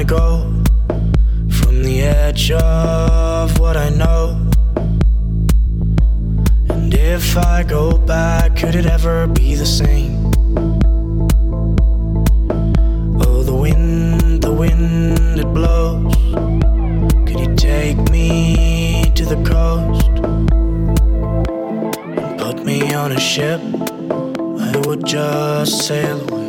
I go from the edge of what I know? And if I go back, could it ever be the same? Oh, the wind, the wind, it blows. Could you take me to the coast and put me on a ship? I would just sail away.